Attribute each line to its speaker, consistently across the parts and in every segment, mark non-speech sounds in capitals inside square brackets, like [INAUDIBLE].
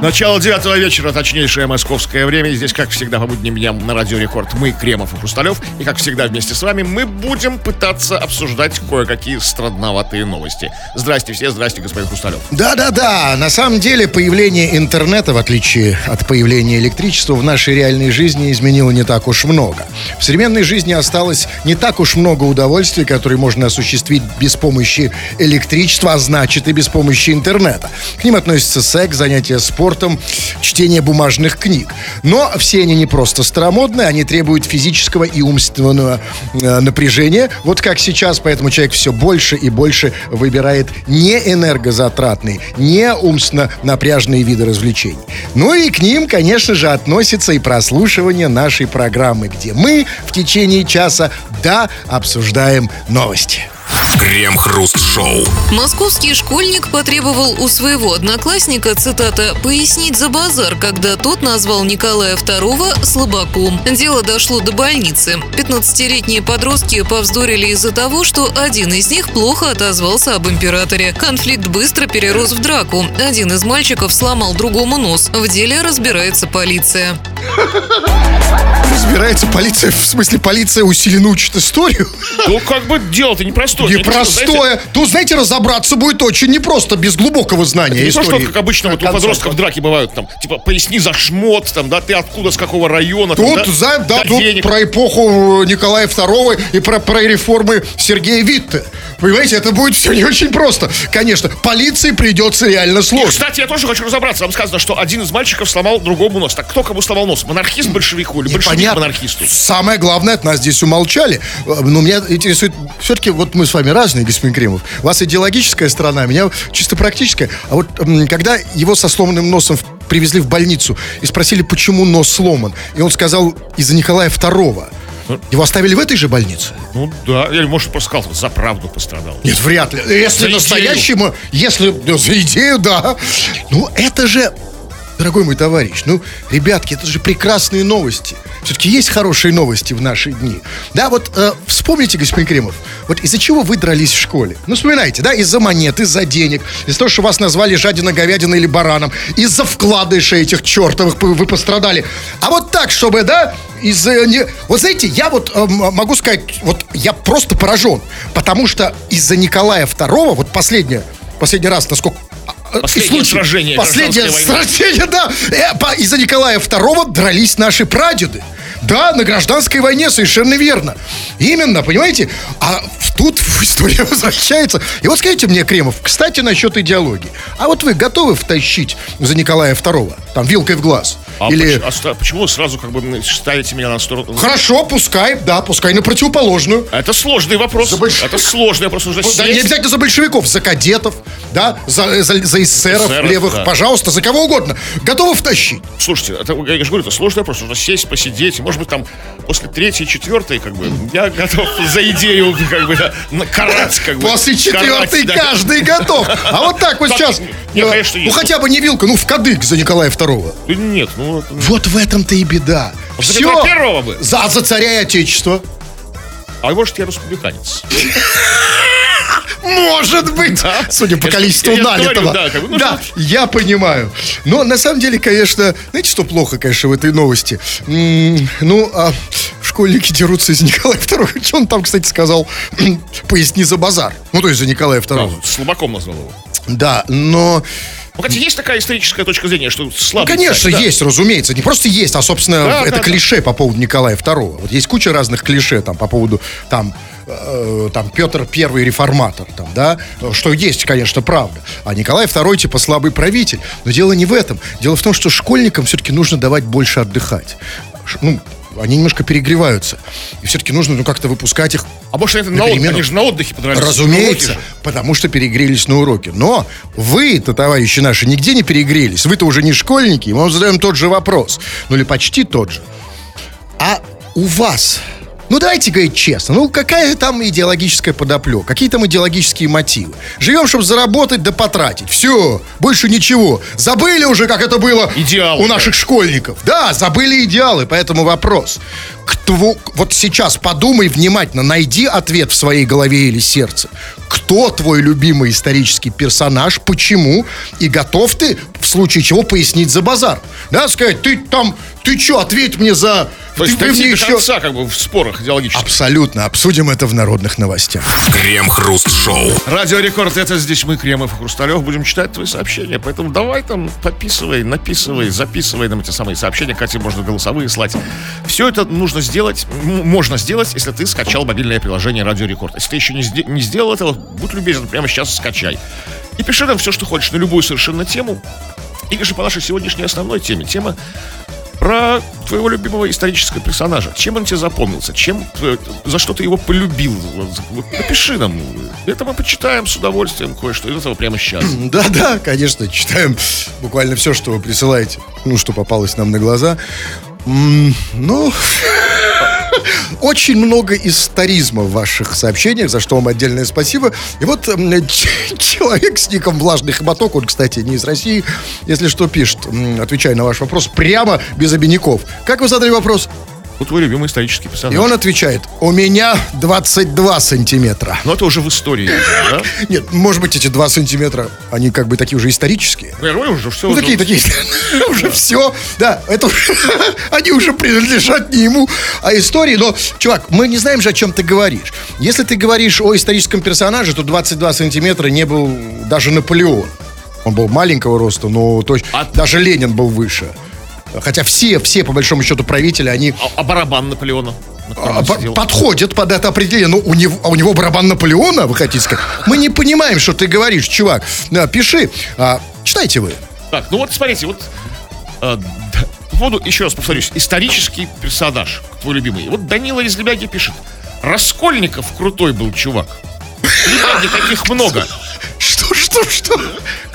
Speaker 1: Начало девятого вечера, точнейшее московское время. Здесь, как всегда, по будним дням на Радио Рекорд мы, Кремов и Хрусталев. И, как всегда, вместе с вами мы будем пытаться обсуждать кое-какие странноватые новости. Здрасте все, здрасте, господин Хрусталев.
Speaker 2: Да-да-да, на самом деле появление интернета, в отличие от появления электричества, в нашей реальной жизни изменило не так уж много. В современной жизни осталось не так уж много удовольствий, которые можно осуществить без помощи электричества, а значит и без помощи интернета. К ним относятся секс, занятия спортом, чтение бумажных книг. Но все они не просто старомодные, они требуют физического и умственного э, напряжения. Вот как сейчас, поэтому человек все больше и больше выбирает не энергозатратные, не умственно напряжные виды развлечений. Ну и к ним, конечно же, относится и прослушивание нашей программы, где мы в течение часа, да, обсуждаем новости.
Speaker 3: Крем-хруст-шоу.
Speaker 4: Московский школьник потребовал у своего одноклассника, цитата, «пояснить за базар», когда тот назвал Николая II слабаком. Дело дошло до больницы. 15-летние подростки повздорили из-за того, что один из них плохо отозвался об императоре. Конфликт быстро перерос в драку. Один из мальчиков сломал другому нос. В деле разбирается полиция.
Speaker 2: Разбирается полиция, в смысле полиция усиленно учит историю?
Speaker 1: Ну, как бы дело-то непростое.
Speaker 2: Непростое. Тут, знаете, разобраться будет очень непросто, без глубокого знания
Speaker 1: Не то,
Speaker 2: истории.
Speaker 1: что, как обычно, вот у подростков драки бывают, там, типа, поясни за шмот, там, да, ты откуда, с какого района, там,
Speaker 2: Тут, за, да, тут
Speaker 1: денег.
Speaker 2: про эпоху Николая II и про, про реформы Сергея Витте. Понимаете, это будет все не очень просто. Конечно, полиции придется реально
Speaker 1: И,
Speaker 2: сложно.
Speaker 1: кстати, я тоже хочу разобраться. Вам сказано, что один из мальчиков сломал другому нос. Так кто кому сломал нос? Монархист большевику или большевик
Speaker 2: Непонятно.
Speaker 1: монархисту?
Speaker 2: Самое главное, от нас здесь умолчали. Э, Но меня интересует, все-таки вот мы с вами разные, господин Кремов. У вас идеологическая сторона, а меня чисто практическая. А вот когда его со сломанным носом привезли в больницу и спросили, почему нос сломан, и он сказал, из-за Николая II. Его оставили в этой же больнице?
Speaker 1: Ну да, или может просто сказал, за правду пострадал.
Speaker 2: Нет, вряд ли. Если
Speaker 1: За
Speaker 2: настоящему, если ну, за идею, да. Ну, это же, дорогой мой товарищ, ну, ребятки, это же прекрасные новости. Все-таки есть хорошие новости в наши дни. Да, вот э, вспомните, господин Кремов, вот из-за чего вы дрались в школе? Ну, вспоминайте, да, из-за монет, из-за денег, из-за того, что вас назвали жадина, говядина или бараном, из-за вкладышей этих чертовых вы пострадали. А вот так, чтобы, да, из-за... не- Вот знаете, я вот э, могу сказать, вот я просто поражен, потому что из-за Николая II, вот последнее, последний раз, насколько... а,
Speaker 1: Последнее
Speaker 2: случай,
Speaker 1: сражение
Speaker 2: Последнее сражение, да. Э, Из-за Николая II дрались наши прадеды. Да, на гражданской войне, совершенно верно. Именно, понимаете? А тут [LAUGHS] история возвращается. И вот скажите мне, Кремов, кстати, насчет идеологии. А вот вы готовы втащить за Николая II? Там, вилкой в глаз?
Speaker 1: А,
Speaker 2: Или...
Speaker 1: поч- а почему вы сразу как бы ставите меня на сторону?
Speaker 2: Хорошо, пускай, да, пускай на противоположную.
Speaker 1: Это сложный вопрос.
Speaker 2: За больш-
Speaker 1: Это сложный вопрос. Нужно
Speaker 2: Да, не обязательно за большевиков, за кадетов, да, за, за, за эсеров,
Speaker 1: Эсеров,
Speaker 2: левых,
Speaker 1: да.
Speaker 2: пожалуйста, за кого угодно. Готовы втащить?
Speaker 1: Слушайте, это, я же говорю, это сложный вопрос. Нужно сесть, посидеть. Может быть, там после третьей, четвертой, как бы, я готов за идею, как бы, да, на- карать, как бы.
Speaker 2: После
Speaker 1: карать,
Speaker 2: четвертой
Speaker 1: да.
Speaker 2: каждый готов. А вот так вот
Speaker 1: Так,
Speaker 2: сейчас.
Speaker 1: не,
Speaker 2: э,
Speaker 1: конечно,
Speaker 2: ну хотя бы не вилка, ну в кадык за Николая.
Speaker 1: Да Нет, ну, это-
Speaker 2: Вот в этом-то и беда.
Speaker 1: За
Speaker 2: Все.
Speaker 1: Петра Первого бы.
Speaker 2: За, за царя и отечество.
Speaker 1: а может, я республиканец.
Speaker 2: Может быть,
Speaker 1: Да.
Speaker 2: судя по
Speaker 1: Я-
Speaker 2: количеству
Speaker 1: я
Speaker 2: налитого.
Speaker 1: да, как бы, ну,
Speaker 2: да, я понимаю. Но на самом деле, конечно, знаете, что плохо, конечно, в этой новости? М, ну, а школьники дерутся из Николая II. Что он там, кстати, сказал? Поясни за базар. Ну, то есть за Николая II.
Speaker 1: Слабаком назвал его.
Speaker 2: Да, но...
Speaker 1: Ну, хотя есть такая историческая точка зрения, что
Speaker 2: Ну,
Speaker 1: слабый
Speaker 2: конечно,
Speaker 1: царь, да.
Speaker 2: есть, разумеется. Не просто есть, а, собственно,
Speaker 1: Да,
Speaker 2: это
Speaker 1: да, да.
Speaker 2: клише по поводу Николая II. Вот есть куча разных клише там по поводу там, э, там Петр Первый реформатор, там, да, что есть, конечно, правда. А Николай II типа слабый правитель. Но дело не в этом. Дело в том, что школьникам все-таки нужно давать больше отдыхать. Ну, они немножко перегреваются. И все-таки нужно ну, как-то выпускать их
Speaker 1: А может, это
Speaker 2: На
Speaker 1: на, отдых,
Speaker 2: перемену.
Speaker 1: они же на отдыхе подрались.
Speaker 2: Разумеется, потому что перегрелись на уроке. Но вы-то, товарищи наши, нигде не перегрелись. Вы-то уже не школьники, и мы вам задаем тот же вопрос. Ну или почти тот же. А у вас, ну давайте говорить честно, ну какая там идеологическая подоплека, какие там идеологические мотивы? Живем, чтобы заработать да потратить. Все, больше ничего. Забыли уже, как это было
Speaker 1: Идеалы,
Speaker 2: у наших школьников. Да, забыли идеалы, поэтому вопрос. кто, вот сейчас подумай внимательно, найди ответ в своей голове или сердце. Кто твой любимый исторический персонаж, почему, и готов ты в случае чего пояснить за базар. Да, сказать, ты там, ты что, ответь мне за...
Speaker 1: То есть
Speaker 2: ты,
Speaker 1: дойти
Speaker 2: мне
Speaker 1: до конца, как бы, в спорах идеологических.
Speaker 2: Абсолютно, обсудим это в народных новостях.
Speaker 3: Крем-хруст-шоу.
Speaker 1: Радио Рекорд, это здесь мы, Кремов и Хрусталев, будем читать твои сообщения. Поэтому давай там подписывай, написывай, записывай нам эти самые сообщения. Кстати, можно голосовые слать. Все это нужно сделать, м- можно сделать, если ты скачал мобильное приложение Радио Рекорд. Если ты еще не, сде- не сделал этого, будь любезен, прямо сейчас скачай. И пиши нам все, что хочешь, на любую совершенно тему. Или же по нашей сегодняшней основной теме. Тема про твоего любимого исторического персонажа. Чем он тебе запомнился? Чем, э, за что ты его полюбил? Напиши нам. Это мы почитаем с удовольствием кое-что из этого прямо сейчас. [CLEARS THROAT]
Speaker 2: Да-да, конечно, читаем буквально все, что вы присылаете, ну, что попалось нам на глаза. Ну, [LAUGHS] очень много историзма в ваших сообщениях, за что вам отдельное спасибо. И вот [LAUGHS] человек с ником Влажный Хоботок, он, кстати, не из России, если что, пишет, отвечая на ваш вопрос, прямо без обиняков. Как вы задали вопрос?
Speaker 1: Вот твой любимый исторический
Speaker 2: И
Speaker 1: персонаж.
Speaker 2: он отвечает, у меня 22 сантиметра.
Speaker 1: Но это уже в истории, да? [LAUGHS]
Speaker 2: Нет, может быть, эти 2 сантиметра, они как бы такие уже исторические.
Speaker 1: Ну, я говорю, уже все.
Speaker 2: Ну, такие, такие, [LAUGHS] уже все, да, это [LAUGHS] они уже принадлежат не ему, а истории. Но, чувак, мы не знаем же, о чем ты говоришь. Если ты говоришь о историческом персонаже, то 22 сантиметра не был даже Наполеон. Он был маленького роста, но точ-
Speaker 1: А-
Speaker 2: даже Ленин был выше. Хотя все, все, по большому счету, правители, они
Speaker 1: А, а барабан Наполеона? на
Speaker 2: а,
Speaker 1: он
Speaker 2: по-
Speaker 1: сидел?
Speaker 2: подходят под это определение. Ну, у него, а у него барабан Наполеона, вы хотите сказать? Мы не понимаем, что ты говоришь, чувак. Да, пиши. А, читайте вы.
Speaker 1: Так, ну вот смотрите, вот э, по поводу, еще раз повторюсь, исторический персонаж, твой любимый. Вот Данила из Лебяги пишет. Раскольников крутой был чувак. В Лебяге таких много.
Speaker 2: Что, что, что?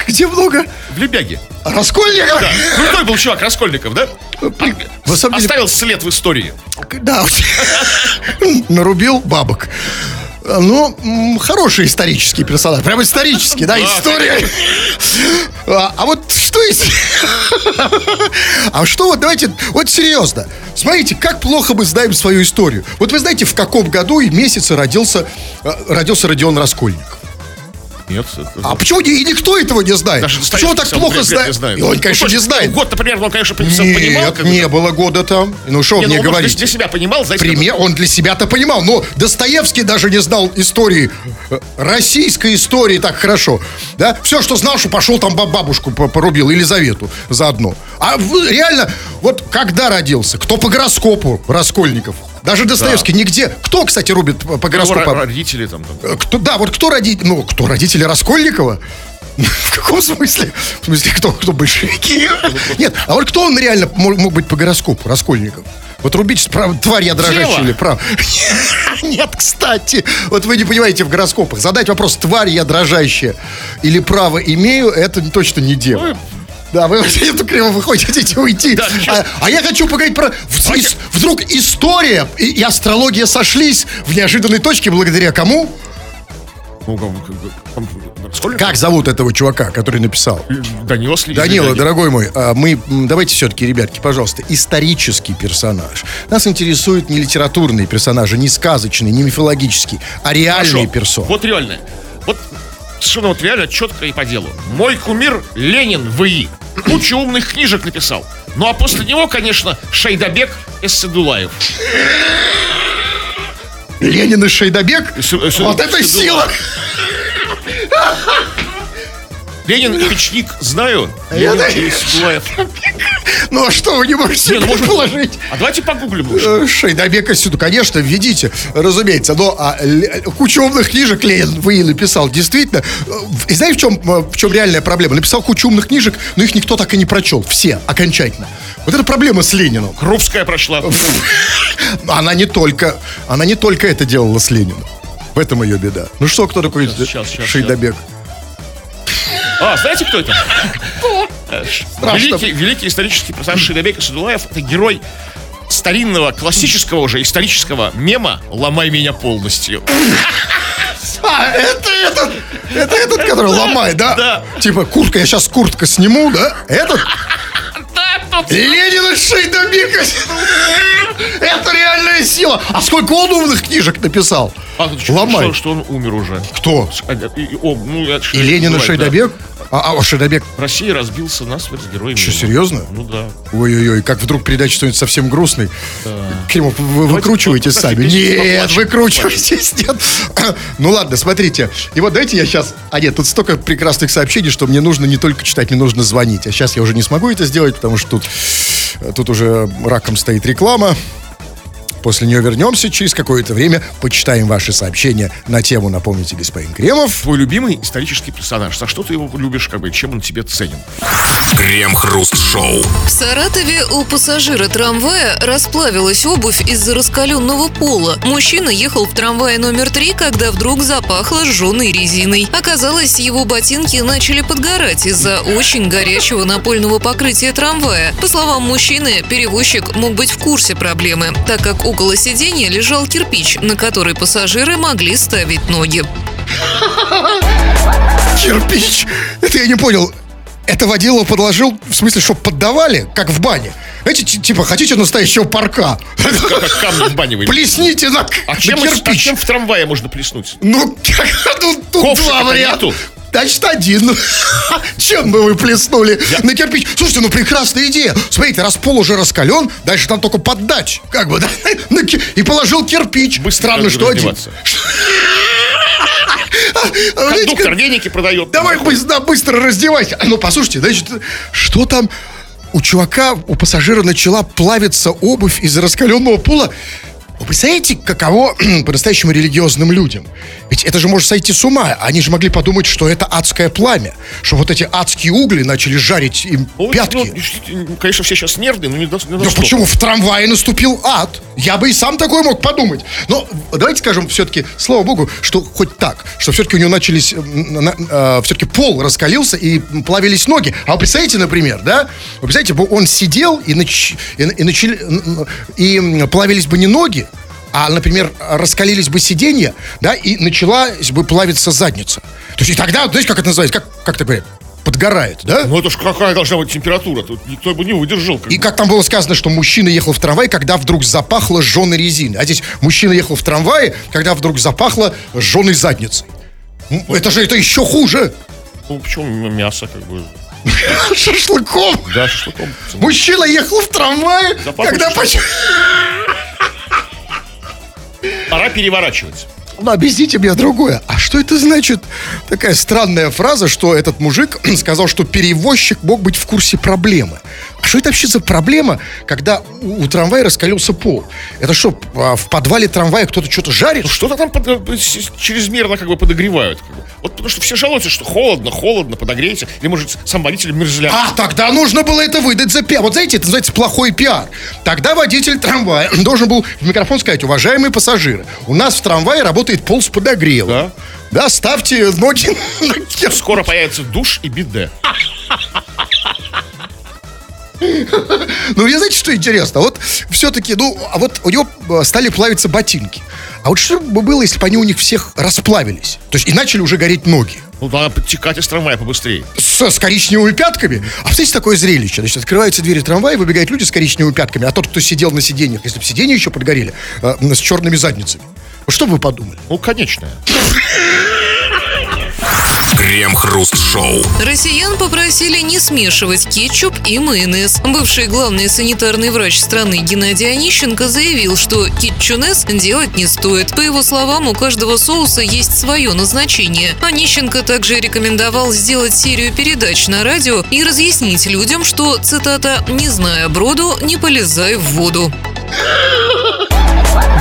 Speaker 2: Где много?
Speaker 1: В Лебяге.
Speaker 2: Раскольников?
Speaker 1: Да. Крутой был чувак, Раскольников, да?
Speaker 2: На самом деле,
Speaker 1: Оставил след в истории.
Speaker 2: да, нарубил бабок. Ну, хороший исторический персонаж. Прям исторический, да, история. А, а вот что из... А что вот, давайте, вот серьезно. Смотрите, как плохо мы знаем свою историю. Вот вы знаете, в каком году и месяце родился, э, родился Родион Раскольников?
Speaker 1: Нет.
Speaker 2: А почему и никто этого не знает?
Speaker 1: Даже
Speaker 2: почему так плохо знает?
Speaker 1: знает.
Speaker 2: Он,
Speaker 1: Ну,
Speaker 2: конечно, не
Speaker 1: точно,
Speaker 2: знает.
Speaker 1: Год, например, он, конечно,
Speaker 2: Нет,
Speaker 1: понимал. бы,
Speaker 2: не было года там. Ну что
Speaker 1: Не,
Speaker 2: мне
Speaker 1: ну, он,
Speaker 2: говорить?
Speaker 1: для себя понимал, знаете,
Speaker 2: Пример, он для себя-то понимал, но Достоевский даже не знал истории, э, российской истории так хорошо, да? Все, что знал, что пошел там баб- бабушку по- порубил, Елизавету заодно. А реально, вот когда родился, кто по гороскопу Раскольников? Даже Достоевский нигде. Кто, кстати, рубит по гороскопу?
Speaker 1: ро- родители там.
Speaker 2: Э, Кто, да, вот кто родители, ну, кто родители Раскольникова? [LAUGHS] В каком смысле? В смысле, кто, кто большевики? Нет, а вот кто он реально мог, мог быть по гороскопу, Раскольников? Вот рубить, прав, тварь я дрожащая или прав? [LAUGHS] Нет, кстати, вот вы не понимаете в гороскопах. Задать вопрос, тварь я дрожащая или право имею, это точно не дева.
Speaker 1: Ну,
Speaker 2: Да, вы [LAUGHS] эту криво вы хотите уйти.
Speaker 1: Да,
Speaker 2: а, а я хочу поговорить про... в- ис- вдруг история и, и астрология сошлись в неожиданной точке благодаря кому?
Speaker 1: Ну, как- Сколько?
Speaker 2: Зовут этого чувака, который написал?
Speaker 1: Данила Сли-
Speaker 2: Данила,
Speaker 1: Лебяги.
Speaker 2: дорогой мой, а, мы давайте все-таки, ребятки, пожалуйста, исторический персонаж. Нас интересуют не литературные персонажи, не сказочные, не мифологические, а реальные
Speaker 1: Хорошо.
Speaker 2: персоны.
Speaker 1: Вот реально. Вот совершенно вот реально четко и по делу. Мой кумир Ленин ВИ. Кучу умных книжек написал. Ну а после него, конечно, Шайдабек Эсседулаев.
Speaker 2: Ленин и
Speaker 1: Эссе-
Speaker 2: Вот это сила!
Speaker 1: Ленин и печник знаю.
Speaker 2: Я
Speaker 1: Ленин
Speaker 2: да-
Speaker 1: и Эсседулаев.
Speaker 2: Ну а что вы не можете
Speaker 1: Не, ну, может,
Speaker 2: предположить?
Speaker 1: А давайте погуглим лучше.
Speaker 2: Э, Шейдабека сюда, конечно, введите, разумеется, но а, Ле- кучу умных книжек Ленин вы и написал, действительно. Э, И знаете, в чем, э, в чем реальная проблема? Написал кучу умных книжек, но их никто так и не прочел, все, окончательно. Вот это проблема с Лениным.
Speaker 1: Крупская прошла. [LAUGHS]
Speaker 2: Она не только, она не только это делала с Лениным. В этом ее беда. Ну что, кто такой
Speaker 1: Сейчас, сейчас,
Speaker 2: Шейдабек?
Speaker 1: А, знаете, кто это? Э, ш-
Speaker 2: Страшно.
Speaker 1: Великий, великий исторический персонаж Шайдабек Эсседулаев. Это герой старинного, классического уже исторического мема «Ломай меня полностью».
Speaker 2: А, это этот, это этот, который ломает, да?
Speaker 1: Да.
Speaker 2: Типа, куртка, я сейчас куртка сниму, да? Этот?
Speaker 1: Да,
Speaker 2: Ленин и Шейдабик. Это реальная сила. А сколько он умных книжек написал?
Speaker 1: А,
Speaker 2: Ломай.
Speaker 1: Что, что он умер уже.
Speaker 2: Кто?
Speaker 1: А, И, и- о, ну, что
Speaker 2: И Ленин и
Speaker 1: бывает,
Speaker 2: Шейдабек? А, а Шейдабек
Speaker 1: да. Россия разбился насмерть с героями.
Speaker 2: Что, серьезно?
Speaker 1: Ну да.
Speaker 2: Ой-ой-ой, как вдруг передать что-нибудь совсем грустный. Кремов, вы
Speaker 1: Давайте,
Speaker 2: выкручиваетесь
Speaker 1: вот,
Speaker 2: сами. Нет,
Speaker 1: поплачем,
Speaker 2: выкручивайтесь, нет. [COUGHS] Ну ладно, смотрите. И вот дайте я сейчас... А нет, тут столько прекрасных сообщений, что мне нужно не только читать, мне нужно звонить. А сейчас я уже не смогу это сделать, потому что тут, тут уже раком стоит реклама. После нее вернемся через какое-то время, почитаем ваши сообщения на тему, напомните, господин Кремов.
Speaker 1: Твой любимый исторический персонаж. За что ты его любишь, как бы, чем он тебе ценен?
Speaker 3: Крем-хруст-шоу.
Speaker 4: В Саратове у пассажира трамвая расплавилась обувь из-за раскаленного пола. Мужчина ехал в трамвае номер три, когда вдруг запахло сжженной резиной. Оказалось, его ботинки начали подгорать из-за очень горячего напольного покрытия трамвая. По словам мужчины, перевозчик мог быть в курсе проблемы, так как около сиденья лежал кирпич, на который пассажиры могли ставить ноги.
Speaker 2: Кирпич! Это я не понял. Это водила подложил, в смысле, что поддавали, как в бане? Знаете, ти- типа, хотите настоящего парка?
Speaker 1: Как, камни в бане вылезли.
Speaker 2: Плесните на,
Speaker 1: А
Speaker 2: на
Speaker 1: чем, а
Speaker 2: кирпич.
Speaker 1: чем в трамвае можно плеснуть?
Speaker 2: Ну, как, [LAUGHS] ну, тут
Speaker 1: Ковшика-то
Speaker 2: два варианта.
Speaker 1: нету?
Speaker 2: Значит, один. [LAUGHS] Чем бы вы плеснули на кирпич? Слушайте, ну прекрасная идея. Смотрите, раз пол уже раскален, дальше там только поддать. Как бы, [LAUGHS] да? И положил кирпич.
Speaker 1: Быстро
Speaker 2: Странно, что один. [LAUGHS] А, знаете,
Speaker 1: Кондуктор
Speaker 2: как-
Speaker 1: веники продает.
Speaker 2: Давай быстро, быстро раздевайся. Ну, послушайте, значит, что там у чувака, у пассажира начала плавиться обувь из раскаленного пола? Вы представляете, каково [CLEARS THROAT] по-настоящему религиозным людям? Ведь это же может сойти с ума. Они же могли подумать, что это адское пламя. Что вот эти адские угли начали жарить им
Speaker 1: Ну,
Speaker 2: пятки.
Speaker 1: ну, конечно, все сейчас нервные, но не до, не до
Speaker 2: Да почему в трамвае наступил ад? Я бы и сам такой мог подумать. Но давайте скажем все-таки, слава богу, что хоть так, что все-таки у него начались, все-таки пол раскалился и плавились ноги. А вы представляете, например, да? Вы представляете, он сидел и, нач- и, и начали, и плавились бы не ноги, а, например, раскалились бы сиденья, да, и началась бы плавиться задница. То есть и тогда, знаете, как это называется? Как, как это говорят? Подгорает, да?
Speaker 1: Ну это ж какая должна быть температура? Тут никто бы не выдержал. как
Speaker 2: И
Speaker 1: бы.
Speaker 2: как там было сказано, что мужчина ехал в трамвае, когда вдруг запахло сжженной резиной. А здесь мужчина ехал в трамвае, когда вдруг запахло сжженной задницей. Ну, Это же это еще хуже.
Speaker 1: Ну, почему мясо, как бы, [LAUGHS]
Speaker 2: Шашлыком.
Speaker 1: да, шашлыком.
Speaker 2: Мужчина ехал в трамвае, когда... [LAUGHS]
Speaker 1: Пора переворачивать.
Speaker 2: Ну, объясните мне другое. А что это значит? Такая странная фраза, что этот мужик [CLEARS THROAT] сказал, что перевозчик мог быть в курсе проблемы. А что это вообще за проблема, когда у, у трамвая раскалился пол? Это что, а, в подвале трамвая кто-то что-то жарит?
Speaker 1: Ну, что-то там под- э, чрезмерно как бы подогревают. как бы. Вот потому что все жалуются, что холодно, холодно, подогрейте. Или, может, сам водитель мерзляк.
Speaker 2: А, тогда нужно было это выдать за пиар. Вот знаете, это называется плохой пиар. Тогда водитель трамвая [CLEARS THROAT] должен был в микрофон сказать, уважаемые пассажиры, у нас в трамвае работает пол с подогревом.
Speaker 1: Да.
Speaker 2: Да, ставьте ноги [LAUGHS] на
Speaker 1: Скоро появится душ и биде. [LAUGHS]
Speaker 2: Ну, я знаете, что интересно? Вот все-таки, ну, а вот у него э, стали плавиться ботинки. А вот что бы было, если бы они у них всех расплавились? То есть и начали уже гореть ноги.
Speaker 1: Ну, надо подтекать из трамвая побыстрее.
Speaker 2: С, с коричневыми пятками. А представляете, такое зрелище. Значит, открываются двери трамвая, выбегают люди с коричневыми пятками, а тот, кто сидел на сиденьях, если бы сиденья еще подгорели, э, с черными задницами. Вот что бы вы подумали?
Speaker 1: Ну, конечная.
Speaker 3: Крем-хруст-шоу.
Speaker 4: Россиян попросили не смешивать кетчуп и майонез. Бывший главный санитарный врач страны Геннадий Онищенко заявил, что кетчунес делать не стоит. По его словам, у каждого соуса есть свое назначение. Онищенко также рекомендовал сделать серию передач на радио и разъяснить людям, что, цитата, «не зная броду, не полезай в воду».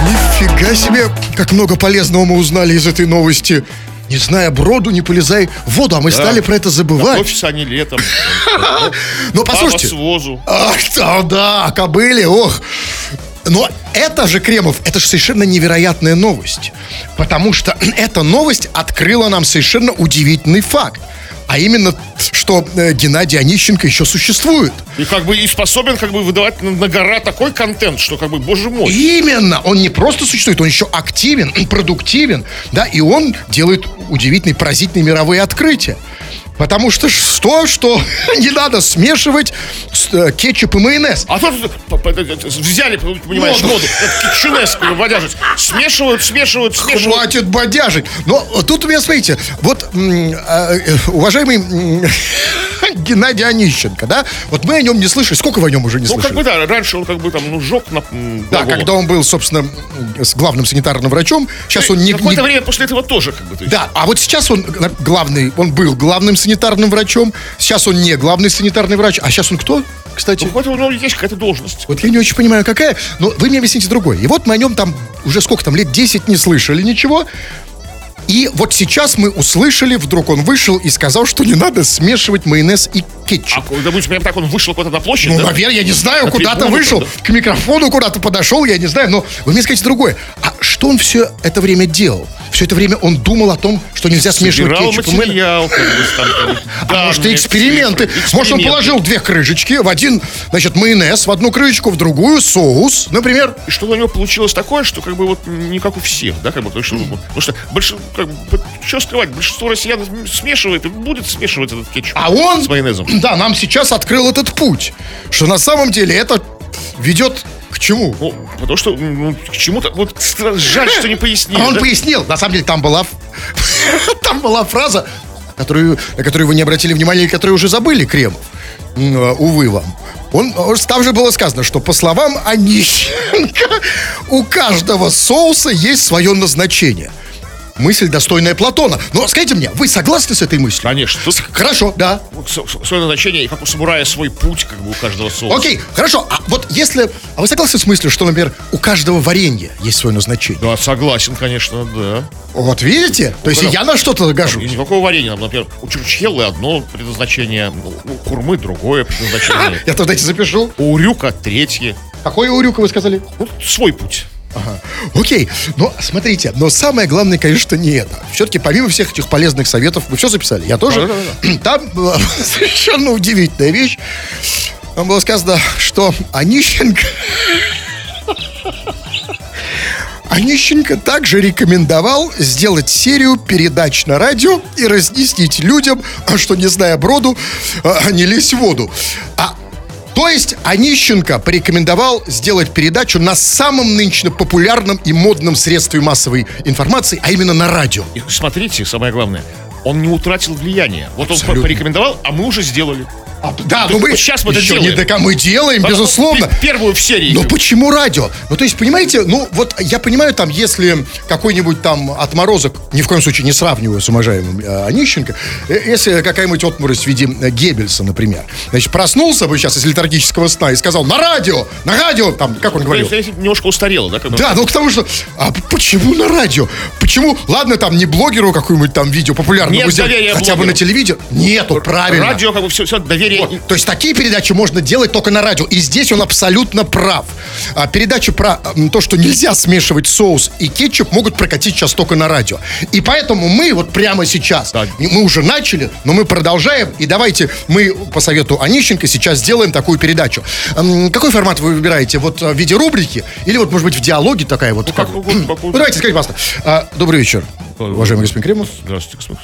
Speaker 2: Нифига себе, как много полезного мы узнали из этой новости. Не зная броду, не полезай в воду, а мы стали про это забывать.
Speaker 1: Офис они летом. [LAUGHS]
Speaker 2: Но
Speaker 1: Папа
Speaker 2: послушайте,
Speaker 1: с возу. [LAUGHS]
Speaker 2: Ах, да, да, кобыли, ох. Но это же, Кремов, это же совершенно невероятная новость. Потому что [CLEARS THROAT] эта новость открыла нам совершенно удивительный факт. А именно, что э, Геннадий Онищенко еще существует.
Speaker 1: И как бы и способен как бы выдавать на, на гора такой контент, что как бы, боже мой.
Speaker 2: Именно, он не просто существует, он еще активен, [CLEARS THROAT] продуктивен, да, и он делает удивительные, поразительные мировые открытия. Потому что что, что [LAUGHS] не надо смешивать с- э, кетчуп и майонез.
Speaker 1: А тут п- взяли, понимаешь,
Speaker 2: Моду.
Speaker 1: моду, как кетчунесскую водяжить. Смешивают, смешивают, смешивают.
Speaker 2: Хватит бодяжить. Но тут у меня, смотрите, вот м, э, уважаемый [LAUGHS] Геннадий Онищенко, да, вот мы о нем не слышали. Сколько вы о нем уже не
Speaker 1: Ну, как
Speaker 2: слышали?
Speaker 1: бы да, раньше он как бы там, ну, жег на
Speaker 2: Да, когда он был, собственно, с главным санитарным врачом, сейчас он не...
Speaker 1: Какое-то
Speaker 2: не-
Speaker 1: время после этого тоже как бы. то есть.
Speaker 2: Да, а вот сейчас он главный, он был главным санитарным врачом, сейчас он не главный санитарный врач, а сейчас он кто, кстати?
Speaker 1: Ну, какой-то у него есть какая-то должность.
Speaker 2: Вот я не очень понимаю, какая, но вы мне объясните другой. И вот мы о нем там уже сколько там, лет 10 не слышали ничего. И вот сейчас мы услышали, вдруг он вышел и сказал, что не надо смешивать майонез и
Speaker 1: А
Speaker 2: кетчуп.
Speaker 1: когда будем прям так он вышел куда-то на площадь,
Speaker 2: Ну,
Speaker 1: да?
Speaker 2: наверное, я не знаю,
Speaker 1: На
Speaker 2: куда-то вышел,
Speaker 1: там,
Speaker 2: к микрофону куда-то подошел, я не знаю, но вы мне скажите другое. А что он все это время делал? Все это время он думал о том, что нельзя смешивать
Speaker 1: Собирал
Speaker 2: кетчуп
Speaker 1: материал, как бы, там, там, [LAUGHS]
Speaker 2: А может, и эксперименты. Может, он положил две крышечки, в один, значит, майонез, в одну крышечку, в другую соус, например.
Speaker 1: И что у него получилось такое, что как бы вот не как у всех, да, как бы, потому что, ну, потому что больш- как что скрывать, большинство россиян смешивает и будет смешивать этот кетчуп
Speaker 2: А он,
Speaker 1: с майонезом. [CLEARS THROAT]
Speaker 2: да, нам сейчас открыл этот путь, что на самом деле это ведет к чему?
Speaker 1: Ну, потому что, ну, к чему-то, вот жаль, что не пояснили.
Speaker 2: А он
Speaker 1: да?
Speaker 2: пояснил, на самом деле там была, [LAUGHS] там была фраза, которую, на которую вы не обратили внимания, и которую уже забыли, Кремов. М, э, Увы вам. Он, он- там же было сказано, что по словам Онищенко, [LAUGHS] у каждого соуса есть свое назначение. Мысль достойная Платона. Но скажите мне, вы согласны с этой мыслью?
Speaker 1: Конечно. Тут
Speaker 2: Хорошо, да.
Speaker 1: свое назначение, и как у самурая свой путь, как бы у каждого соуса.
Speaker 2: Окей, хорошо. А вот если... А вы согласны с мыслью, что, например, у каждого варенья есть свое назначение?
Speaker 1: Да, согласен, конечно, да.
Speaker 2: Вот видите? То есть и я на что-то
Speaker 1: И
Speaker 2: гожусь.
Speaker 1: никакого варенья. Там, Например, у чурчхеллы одно предназначение, у курмы другое предназначение. [LAUGHS]
Speaker 2: Я тогда эти запишу.
Speaker 1: У урюка третье.
Speaker 2: Какой урюк вы сказали?
Speaker 1: Ну, свой путь.
Speaker 2: Ага. Окей, но смотрите, но самое главное, конечно, не это. Все-таки помимо всех этих полезных советов, вы все записали? Я тоже. Там была [LAUGHS] совершенно удивительная вещь. Там было сказано, что Онищенко... [LAUGHS] Онищенко также рекомендовал сделать серию передач на радио и разъяснить людям, что не зная броду, а, не лезь в воду. А то есть Онищенко порекомендовал сделать передачу на самом нынче популярном и модном средстве массовой информации, а именно на радио.
Speaker 1: И смотрите, самое главное, он не утратил влияния. Вот он
Speaker 2: Абсолютно.
Speaker 1: порекомендовал, а мы уже сделали.
Speaker 2: А, да, ну мы
Speaker 1: вот щас мы это
Speaker 2: еще
Speaker 1: делаем.
Speaker 2: не до мы делаем, безусловно.
Speaker 1: П- Первую в серии.
Speaker 2: Но почему радио? Ну, то есть, понимаете, ну, вот я понимаю, там, если какой-нибудь там отморозок, ни в коем случае не сравниваю с уважаемым э, Онищенко, э, если какая-нибудь отморозь в виде э, Геббельса, например, значит, проснулся бы сейчас из летаргического сна и сказал, на радио, на радио, там, как он
Speaker 1: То
Speaker 2: говорил,
Speaker 1: немножко устарело, да? как бы?
Speaker 2: Да, ну к тому, что... А почему на радио? Почему? Ладно, там не блогеру какую-нибудь там видео популярному
Speaker 1: Нет
Speaker 2: сделать, хотя бы
Speaker 1: блогеру.
Speaker 2: на телевидении. Нету, правильно.
Speaker 1: Радио, как бы, все, все доверие.
Speaker 2: Вот. То есть такие передачи можно делать только на радио. И здесь он абсолютно прав. А, передачи про то, что нельзя смешивать соус и кетчуп, могут прокатить сейчас только на радио. И поэтому мы вот прямо сейчас,
Speaker 1: Да.
Speaker 2: мы уже начали, но мы продолжаем. И давайте мы по совету Онищенко сейчас сделаем такую передачу. Какой формат вы выбираете? Вот э, в виде рубрики? Или вот, может быть, в диалоге такая вот?
Speaker 1: как угодно, как
Speaker 2: Ну, давайте, скажите, пожалуйста. А, Добрый вечер, уважаемый господин Кремов.
Speaker 1: Здравствуйте, господин.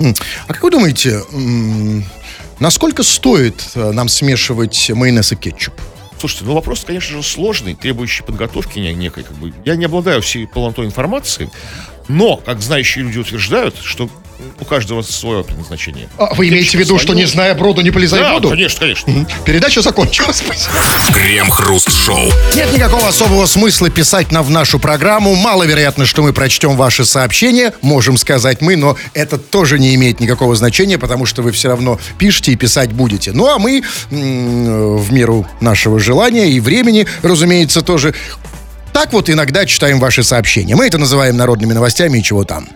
Speaker 2: М, А как вы думаете, насколько стоит э, нам смешивать майонез и кетчуп?
Speaker 1: Слушайте, ну вопрос, конечно же, сложный, требующий подготовки не- некой. Как бы. Я не обладаю всей полнотой информации, но, как знающие люди утверждают, что у каждого свое предназначение.
Speaker 2: А вы имеете в виду, что не зная броду, не полезай в
Speaker 1: Да,
Speaker 2: воду?
Speaker 1: конечно, конечно.
Speaker 2: Передача закончилась. Спасибо.
Speaker 3: Крем-хруст-шоу.
Speaker 2: Нет никакого особого смысла писать нам в нашу программу. Маловероятно, что мы прочтем ваши сообщения. Можем сказать мы, но это тоже не имеет никакого значения, потому что вы все равно пишете и писать будете. Ну, а мы м, в меру нашего желания и времени, разумеется, тоже так вот иногда читаем ваши сообщения. Мы это называем народными новостями и чего там.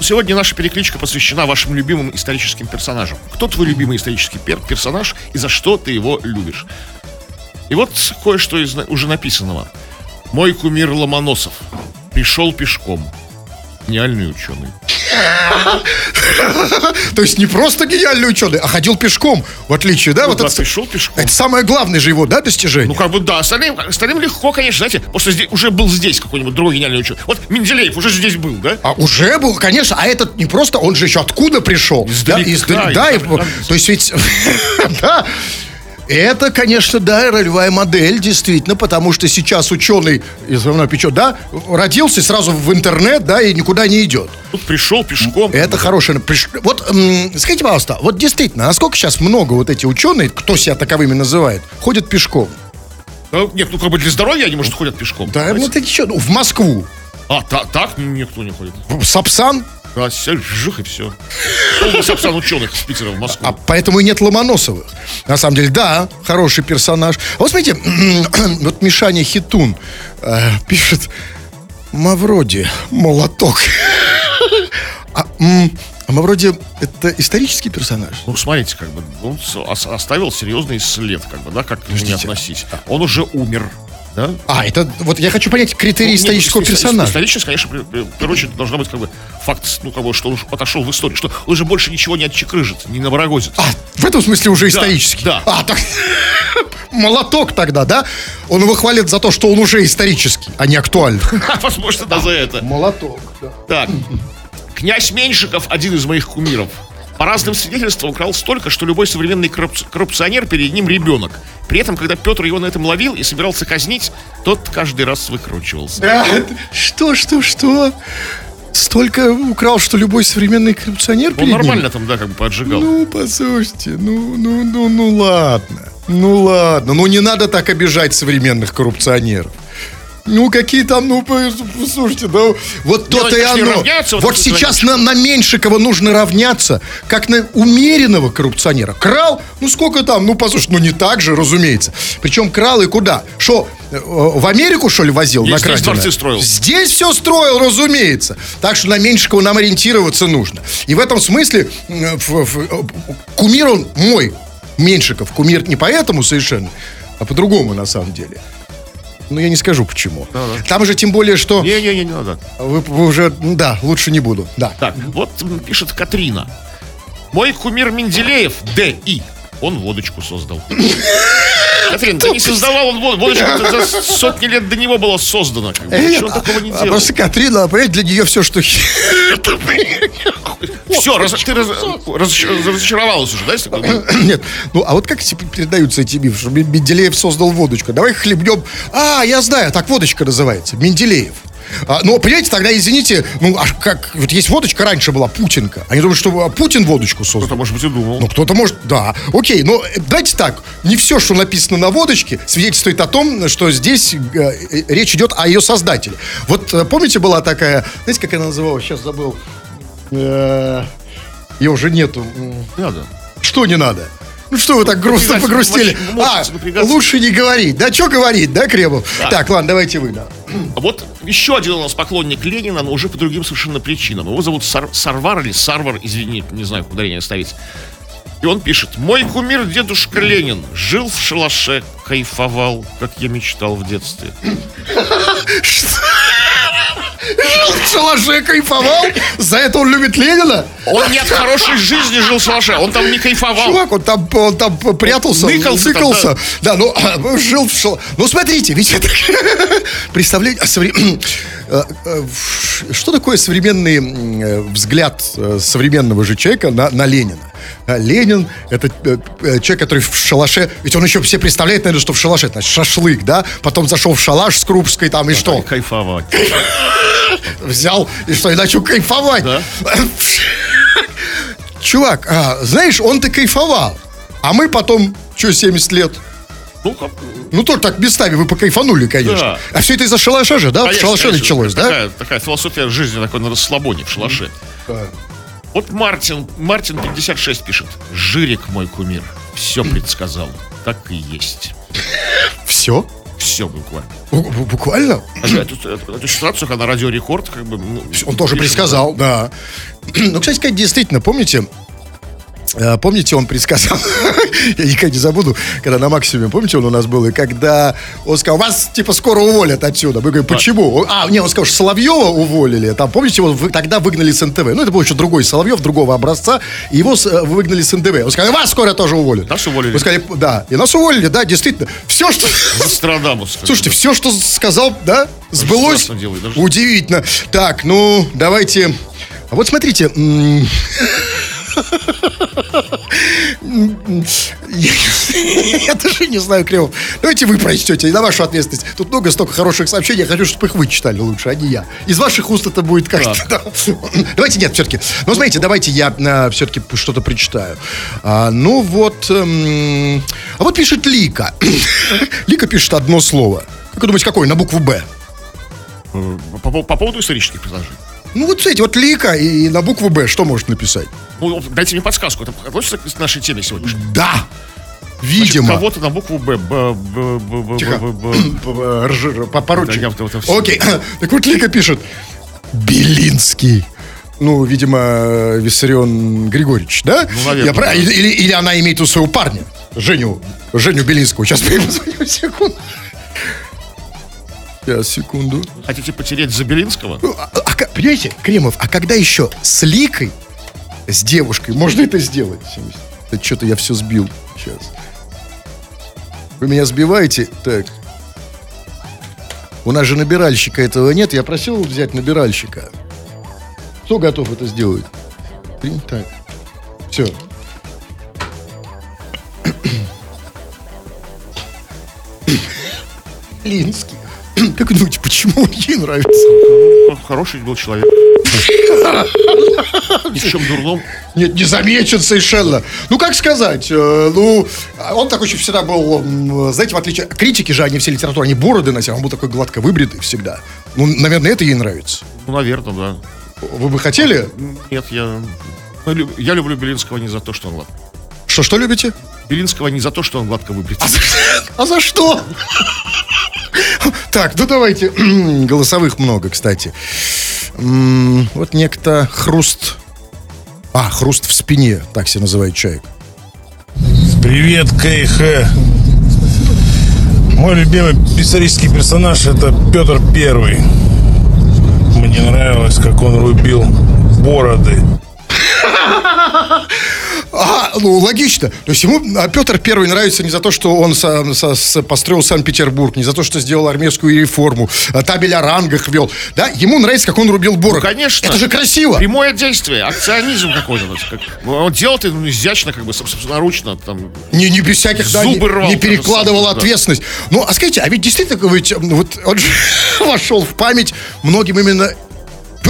Speaker 1: Сегодня наша перекличка посвящена вашим любимым историческим персонажам. Кто твой любимый исторический пер- персонаж и за что ты его любишь? И вот кое-что из уже написанного. Мой кумир Ломоносов пришел пешком. Гениальный ученый. [LAUGHS]
Speaker 2: То есть не просто гениальный ученый, а ходил пешком, в отличие, да?
Speaker 1: Ну
Speaker 2: вот это,
Speaker 1: пришел пешком.
Speaker 2: это самое главное же его, да, достижение?
Speaker 1: Ну, как бы, да, остальным, остальным легко, конечно, знаете, просто здесь, уже был здесь какой-нибудь другой гениальный ученый. Вот Менделеев уже здесь был, да?
Speaker 2: А уже был, конечно, а этот не просто, он же еще откуда пришел?
Speaker 1: Издалека,
Speaker 2: да, издалека, да, и- то есть ведь, [LAUGHS] да, это, конечно, да, ролевая модель, действительно, потому что сейчас ученый из равно печет, да, родился сразу в интернет, да, и никуда не идет.
Speaker 1: Тут пришел пешком.
Speaker 2: Это хорошее. приш- Вот, м, скажите, пожалуйста, вот действительно, насколько сейчас много вот эти ученые, кто себя таковыми называет, ходят пешком?
Speaker 1: Ну, Нет, ну как бы для здоровья они, может, ходят пешком.
Speaker 2: Да, ну это ничего, ну, в Москву.
Speaker 1: А, та- так никто не ходит.
Speaker 2: В Сапсан,
Speaker 1: Сел, жих и все. Полный сапсан ученых с Питера в Москву.
Speaker 2: а поэтому и нет Ломоносовых. На самом деле, да, хороший персонаж. А вот смотрите, [CLEARS THROAT] вот Мишаня Хитун э, пишет Мавроди, молоток. [LAUGHS] А, м, а Мавроди это исторический персонаж?
Speaker 1: Ну, смотрите, как бы, он оставил серьезный след, как бы, да, как к нему не
Speaker 2: Подождите.
Speaker 1: относись. Он уже умер, да?
Speaker 2: А, это вот я хочу понять критерии
Speaker 1: Ну, нет,
Speaker 2: исторического
Speaker 1: исто-
Speaker 2: персонажа.
Speaker 1: Исторически, конечно, в первую очередь, должна быть как бы факт, ну, как бы, что он уж отошел в историю, что он уже больше ничего не отчекрыжит, не набарагозит.
Speaker 2: А, в этом смысле уже исторический.
Speaker 1: да.
Speaker 2: А, так... Молоток тогда, да? Он его хвалит за то, что он уже исторический, а не актуальный. [LAUGHS]
Speaker 1: Возможно, да, за это.
Speaker 2: Молоток, да.
Speaker 1: Так, князь Меньшиков один из моих кумиров. По разным свидетельствам украл столько, что любой современный коррупц- коррупционер перед ним ребенок. При этом, когда Петр его на этом ловил и собирался казнить, тот каждый раз выкручивался.
Speaker 2: Что, что, что? Столько украл, что любой современный коррупционер
Speaker 1: Он
Speaker 2: перед ним?
Speaker 1: нормально там, да, как бы поджигал.
Speaker 2: Ну, послушайте, ну, ну, ну, ну, ладно. Ну, ладно. Ну, не надо так обижать современных коррупционеров. Ну, какие там, ну, слушайте, да, вот то-то и оно.
Speaker 1: вот
Speaker 2: Вот сейчас на, на Меньшикова нужно равняться, как на умеренного коррупционера. Крал, ну, сколько там, ну, послушайте, ну, не так же, разумеется. Причем крал и куда? Что, э, в Америку, что ли, возил
Speaker 1: Здесь- здесь дворцы строил.
Speaker 2: Здесь все строил, разумеется. Так что на Меньшикова нам ориентироваться нужно. И в этом смысле э, ф- ф- э, кумир он мой, Меньшиков. Кумир не поэтому совершенно, а по-другому на самом деле. Ну, я не скажу почему. Там же тем более, что...
Speaker 1: Не-не-не, не надо.
Speaker 2: Вы, вы уже... Да, лучше не буду. Да.
Speaker 1: Так, вот пишет Катрина. Мой кумир Менделеев, Д.И., он водочку создал. [LAUGHS] Катрин, да не создавал он вод- водочку, за сотни лет до него было создано. как бы. Ничего он такого не
Speaker 2: а
Speaker 1: делал.
Speaker 2: просто Катрина, понимаете, для нее все, что... [LAUGHS]
Speaker 1: Все, ты раз- разоч- разочаровалась уже, да? [COUGHS]
Speaker 2: Нет, ну а вот как передаются эти мифы, что Мен- Менделеев создал водочку? Давай хлебнем. А, я знаю, так водочка называется, Менделеев. А, ну, понимаете, тогда, извините, ну, аж как, вот есть водочка, раньше была Путинка. Они думают, что а, Путин водочку создал.
Speaker 1: Кто-то, может быть, и думал.
Speaker 2: Ну, кто-то может, да. Окей, но э, давайте так. Не все, что написано на водочке, свидетельствует о том, что здесь э, э, речь идет о ее создателе. Вот э, помните, была такая, знаете, как она называлась? Сейчас забыл. Ее уже нету.
Speaker 1: Не надо.
Speaker 2: Что не надо? Ну что вы так грустно
Speaker 1: Напрягаться,
Speaker 2: погрустили? А, лучше не говорить. Да что говорить, да, Кремов? Так, ладно, давайте вы, да.
Speaker 1: А Вот еще один у нас поклонник Ленина, но уже по другим совершенно причинам. Его зовут Сар- Сарвар или Сарвар, извини, не знаю, как ударение ставить. И он пишет, мой кумир дедушка Ленин жил в шалаше, кайфовал, как я мечтал в детстве.
Speaker 2: В шалаше кайфовал? За это он любит Ленина?
Speaker 1: Он не от хорошей жизни жил в шалаше, он там не кайфовал.
Speaker 2: Чувак, он там, он там прятался,
Speaker 1: Ныкался там,
Speaker 2: ныкался. Да, ну, а, жил в шал... Ну, смотрите, ведь это... [LAUGHS] Представление... о совре- [CLEARS THROAT] Э, э, Что такое современный э, взгляд современного же человека на, на Ленина? А Ленин — это э, э, человек, который в шалаше... Ведь он еще все представляет, наверное, что в шалаше, значит, шашлык, да? Потом зашел в шалаш с Крупской там, и что?
Speaker 1: Кайфовать. [LAUGHS]
Speaker 2: Взял, и что, и начал кайфовать.
Speaker 1: Да. [LAUGHS]
Speaker 2: Чувак, а, знаешь, он-то кайфовал. А мы потом, что, 70 лет?
Speaker 1: Ну, как,
Speaker 2: Ну, тоже так местами вы покайфанули, конечно.
Speaker 1: Да.
Speaker 2: А все это из-за шалаша же, да? в
Speaker 1: конечно,
Speaker 2: шалаше
Speaker 1: конечно,
Speaker 2: началось, да?
Speaker 1: такая, Такая философия жизни, такой на расслабоне, в шалаше. Вот Мартин, Мартин 56 пишет. Жирик мой кумир. Все предсказал. Так и есть.
Speaker 2: Все?
Speaker 1: Все буквально.
Speaker 2: Буквально?
Speaker 1: Эту, эту- эту ситуацию, когда на радио рекорд, как бы. ну,
Speaker 2: Он тоже предсказал, да. [CLEARS THROAT] Ну, кстати сказать, действительно, помните, Э, Помните, он предсказал, [LAUGHS] я никогда не забуду, когда на максимуме, помните, он у нас был, и когда он сказал, вас, типа, скоро уволят отсюда. Мы говорим, почему? А, не, он сказал, что Соловьева уволили. Там, помните, его тогда выгнали с НТВ. Ну, это был еще другой Соловьев, другого образца, и его э, выгнали с НТВ. Он сказал, вас скоро тоже уволят.
Speaker 1: Нас уволили.
Speaker 2: Мы сказали, да, и нас уволили, да, действительно. Все, что...
Speaker 1: Нострадамус.
Speaker 2: Слушайте, все, что сказал, да, сбылось. Удивительно. Так, ну, давайте. А вот смотрите. [LAUGHS] Я даже не знаю, Кремов. Давайте вы прочтете, на вашу ответственность. Тут много столько хороших сообщений, я хочу, чтобы их вы читали лучше, а не я. Из ваших уст это будет как-то... да. Давайте нет, все-таки. Ну, смотрите, давайте я все-таки что-то прочитаю. А, ну, вот... эм, а вот пишет Лика. [COUGHS] Лика пишет одно слово. Как вы думаете, какое? На букву «Б».
Speaker 1: Э, по- по поводу исторических предложений.
Speaker 2: Ну, вот смотрите, вот Лика и на букву «Б» что может написать?
Speaker 1: Ну, дайте мне подсказку. Это относится к нашей теме сегодня.
Speaker 2: Да!
Speaker 1: Значит,
Speaker 2: Видимо.
Speaker 1: Кого-то на букву Б.
Speaker 2: Тихо. Поручик. Окей. [COUGHS] Так вот Лика пишет. Белинский. Ну, видимо, Виссарион Григорьевич, да?
Speaker 1: Ну, наверное,
Speaker 2: Я прав-
Speaker 1: да.
Speaker 2: или, или, она имеет у своего парня, Женю, Женю Белинского. Сейчас [LAUGHS] я ему позвоню, секунду. Сейчас, секунду.
Speaker 1: Хотите потереть за Белинского?
Speaker 2: Ну, а- а понимаете, Кремов, а когда еще с Ликой, с девушкой, можно это сделать? Это что-то я все сбил сейчас. Вы меня сбиваете? Так. У нас же набиральщика этого нет. Я просил взять набиральщика. Кто готов это сделать? Три- Так. Все. Линский. [CLEARS THROAT] Как вы думаете, почему он ей нравится?
Speaker 1: Он Хороший был человек. Ни в чем дурном.
Speaker 2: Нет, не замечен совершенно. Ну, как сказать, э, ну, он такой еще всегда был, знаете, в отличие... Критики же, они все литературы, они бороды носили, он был такой гладко выбритый всегда. Ну, наверное, это ей нравится.
Speaker 1: Ну, наверное, да.
Speaker 2: Вы бы хотели?
Speaker 1: Нет, я... ну, Я люблю Белинского не за то, что он гладко.
Speaker 2: Что, что любите?
Speaker 1: Белинского не за то, что он гладко выбрит.
Speaker 2: А за что? Так, ну давайте. [CLEARS THROAT] Голосовых много, кстати. Вот некто хруст... А, хруст в спине, так себе называет человек.
Speaker 5: Привет, КХ. Мой любимый исторический персонаж это Петр Первый. Мне нравилось, как он рубил бороды. [LAUGHS]
Speaker 2: А, ну, логично. То есть ему а, Петр Первый нравится не за то, что он со- со- с- построил Санкт-Петербург, не за то, что сделал армейскую реформу, а, табель о рангах вел. Да, ему нравится, как он рубил бороду.
Speaker 1: Ну, конечно.
Speaker 2: Это же красиво.
Speaker 1: Прямое действие, акционизм какой-то. как- Он делал это ну, изящно, как бы собственноручно. Там,
Speaker 2: Не, не без всяких, да, не,
Speaker 1: рвал
Speaker 2: не перекладывал
Speaker 1: сам, да.
Speaker 2: ответственность. Ну, а скажите, а ведь действительно, ведь, вот он же [LAUGHS] вошел в память многим именно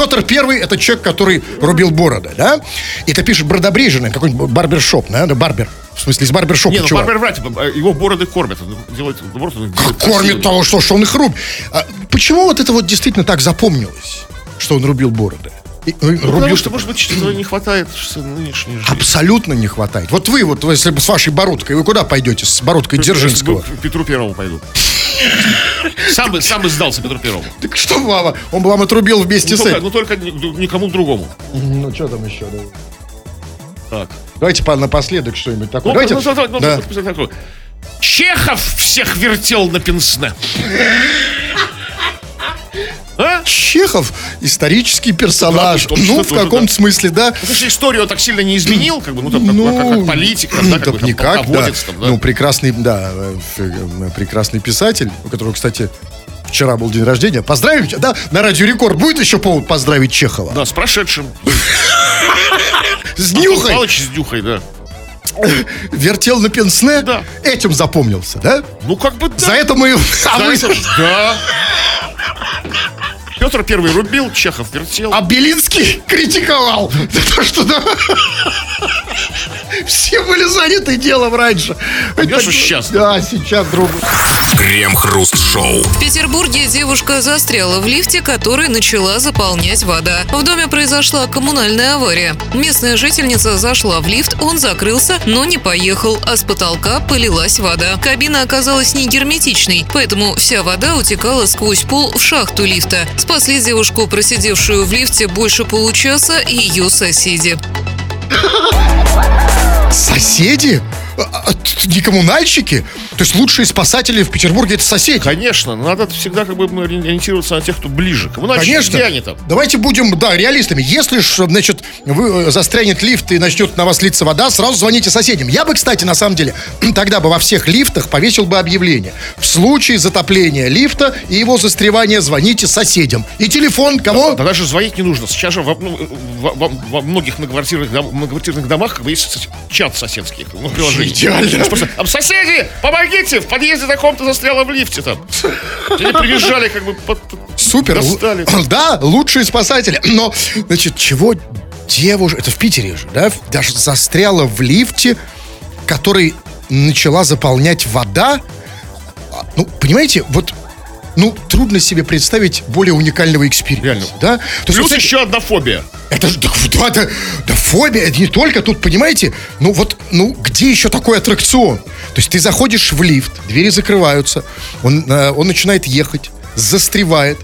Speaker 2: Петр Первый это человек, который рубил бороды, да? И это пишет Бродобрежина, какой-нибудь барбершоп, да? да, барбер. В смысле, из барбершопа
Speaker 1: не, ну
Speaker 2: чувак.
Speaker 1: Барбер врать, его бороды кормят. Он делает он делает
Speaker 2: Кормит
Speaker 1: красивыми.
Speaker 2: того, что, что он их рубит. А почему вот это вот действительно так запомнилось, что он рубил бороды? И, ну,
Speaker 1: Ну, Потому
Speaker 2: рубил-
Speaker 1: что, может быть, что-то не хватает нынешней жизни.
Speaker 2: Абсолютно не хватает. Вот вы, вот если бы с вашей бородкой, вы куда пойдете? С бородкой Дзержинского?
Speaker 1: К Петру Первому пойду. Сам сам бы сдался Петру Первому.
Speaker 2: Так что вам? Он бы вам отрубил вместе
Speaker 1: Ну
Speaker 2: с этим.
Speaker 1: ну, только ни- никому другому.
Speaker 2: Ну, что там еще?
Speaker 1: Так.
Speaker 2: Давайте по- напоследок что-нибудь такое.
Speaker 1: Ну,
Speaker 2: Давайте.
Speaker 1: ну, ну, ну,
Speaker 2: Да.
Speaker 1: Чехов всех вертел на пенсне. А?
Speaker 2: Чехов исторический персонаж.
Speaker 1: Да, числе
Speaker 2: ну, в каком-то
Speaker 1: да.
Speaker 2: смысле, да.
Speaker 1: Потому что историю он так сильно не изменил, как бы, ну, там,
Speaker 2: Ну,
Speaker 1: как- как политик, там, да, как бы, там,
Speaker 2: никак, да.
Speaker 1: там, да.
Speaker 2: Ну, прекрасный, да, э, э, прекрасный писатель, у которого, кстати, вчера был день рождения. Поздравим, да, на Радио Рекорд будет еще повод поздравить Чехова.
Speaker 1: Да, с прошедшим. [LAUGHS]
Speaker 2: С
Speaker 1: Антон
Speaker 2: нюхой
Speaker 1: Павлович с дюхой, да.
Speaker 2: вертел на пенсне.
Speaker 1: Да.
Speaker 2: Этим запомнился, да?
Speaker 1: Ну, как бы, да.
Speaker 2: За это мы... А,
Speaker 1: ж- да. Петр Первый рубил, Чехов вертел.
Speaker 2: а Белинский критиковал [LAUGHS] за то, что [LAUGHS] все были заняты делом раньше.
Speaker 1: Я что сейчас?
Speaker 2: Да, сейчас друг.
Speaker 3: Крем-хруст-шоу.
Speaker 4: В Петербурге девушка застряла в лифте, который начала заполнять вода. В доме произошла коммунальная авария. Местная жительница зашла в лифт, он закрылся, но не поехал, а с потолка полилась вода. Кабина оказалась не герметичной, поэтому вся вода утекала сквозь пол в шахту лифта. Спасли девушку, просидевшую в лифте больше получаса, и ее соседи.
Speaker 2: Соседи? А, коммунальщики? То есть лучшие спасатели в Петербурге это соседи?
Speaker 1: Конечно, надо всегда как бы ориентироваться на тех, кто ближе. Коммунальщики,
Speaker 2: Конечно.
Speaker 1: где они там?
Speaker 2: Давайте будем, да, реалистами. Если значит, вы э, застрянет лифт и начнет на вас литься вода, сразу звоните соседям. Я бы, кстати, на самом деле, [CLEARS THROAT] тогда бы во всех лифтах повесил бы объявление. В случае затопления лифта и его застревания звоните соседям. И телефон кого?
Speaker 1: Да даже звонить не нужно. Сейчас же во, ну, во- во- во многих многоквартирных, дом- многоквартирных домах как бы есть чат соседских. Ну, приложение.
Speaker 2: Идеально.
Speaker 1: Просто, «Там, соседи, помогите! В подъезде таком-то застряла в лифте там. Они прибежали как бы под...
Speaker 2: Супер.
Speaker 1: Достали.
Speaker 2: Да, лучшие спасатели. Но, значит, чего девушка... Это в Питере же, да? Даже застряла в лифте, который начала заполнять вода. А, Ну, понимаете, вот... Ну, трудно себе представить более уникального.
Speaker 1: Реально.
Speaker 2: Да? То есть,
Speaker 1: Плюс
Speaker 2: вот это-
Speaker 1: еще одна фобия.
Speaker 2: это же, да, да, да, да, фобия, это не только тут, понимаете, ну вот, ну где еще такой аттракцион? То есть ты заходишь в лифт, двери закрываются, он, э, он начинает ехать, застревает,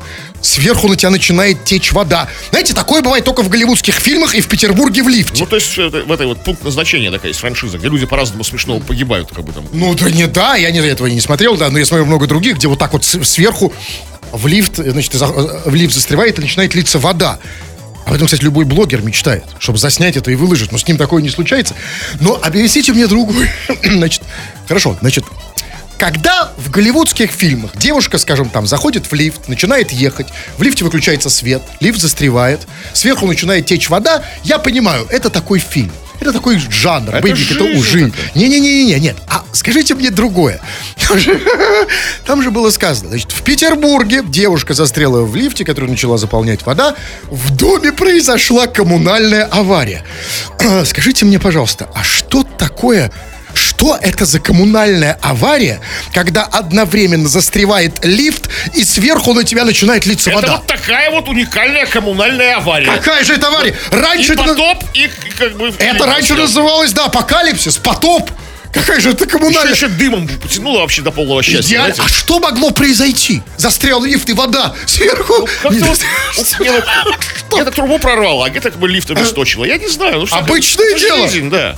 Speaker 2: сверху на тебя начинает течь вода. Знаете, такое бывает только в голливудских фильмах и в Петербурге в лифте.
Speaker 1: Ну, то есть это- в этой вот пункт назначения такая есть франшиза, где люди по-разному смешного погибают, как бы там.
Speaker 2: Ну, да не да, я не, этого не смотрел, да, но я смотрел много других, где вот так вот сверху в лифт, э, значит, за- в лифт застревает и начинает литься вода. Об этом, кстати, любой блогер мечтает, чтобы заснять это и выложить. Но с ним такое не случается. Но объясните мне другую. [COUGHS] Значит, хорошо, значит, когда в голливудских фильмах девушка, скажем, там, заходит в лифт, начинает ехать, в лифте выключается свет, лифт застревает, сверху начинает течь вода, я понимаю, это такой фильм. Это такой жанр,
Speaker 1: Это
Speaker 2: боевик, это ужин.
Speaker 1: такая.
Speaker 2: Не-не-не, нет. А скажите мне другое. Там же, [LAUGHS] там же было сказано, значит, в Петербурге девушка застряла в лифте, который начала заполнять вода. В доме произошла коммунальная авария. [CLEARS THROAT] Скажите мне, пожалуйста, а что такое... Что это за коммунальная авария, когда одновременно застревает лифт и сверху на тебя начинает литься
Speaker 1: Это
Speaker 2: вода?
Speaker 1: вот такая вот уникальная коммунальная авария.
Speaker 2: Какая же это авария? Раньше
Speaker 1: И
Speaker 2: это...
Speaker 1: потоп, и как бы...
Speaker 2: Это раньше называлось, да, апокалипсис, потоп. Какая же это
Speaker 1: Еще,
Speaker 2: коммунальная...
Speaker 1: еще дымом потянуло вообще до полного счастья.
Speaker 2: Идеально. А что могло произойти? Застрял лифт и вода сверху.
Speaker 1: Вот, мне вот- [LAUGHS] где-то трубу прорвало, а где-то как бы лифт обесточило. Я не знаю. Ну, что это-
Speaker 2: Обычное
Speaker 1: это
Speaker 2: дело.
Speaker 1: жизнь, да.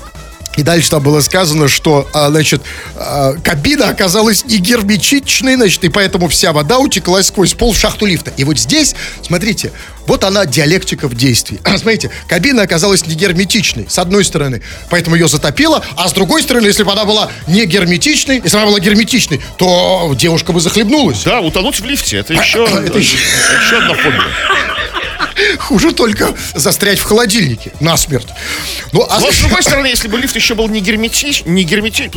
Speaker 2: И дальше там было сказано, что, а, значит, а, кабина оказалась не герметичной, значит, и поэтому вся вода утекла сквозь пол в шахту лифта. И вот здесь, смотрите, вот она диалектика в действии. [CLEARS THROAT] Смотрите, кабина оказалась не герметичной, с одной стороны, поэтому ее затопило, а с другой стороны, если бы она была не герметичной, если бы она была герметичной, то девушка бы захлебнулась.
Speaker 1: Да, утонуть в лифте, это еще, [CLEARS THROAT]
Speaker 2: Это еще-
Speaker 1: еще одна фобия. [LAUGHS]
Speaker 2: Хуже только застрять в холодильнике насмерть. Ну, а
Speaker 1: Но с другой стороны, если бы лифт еще был не герметичен, не герметичен,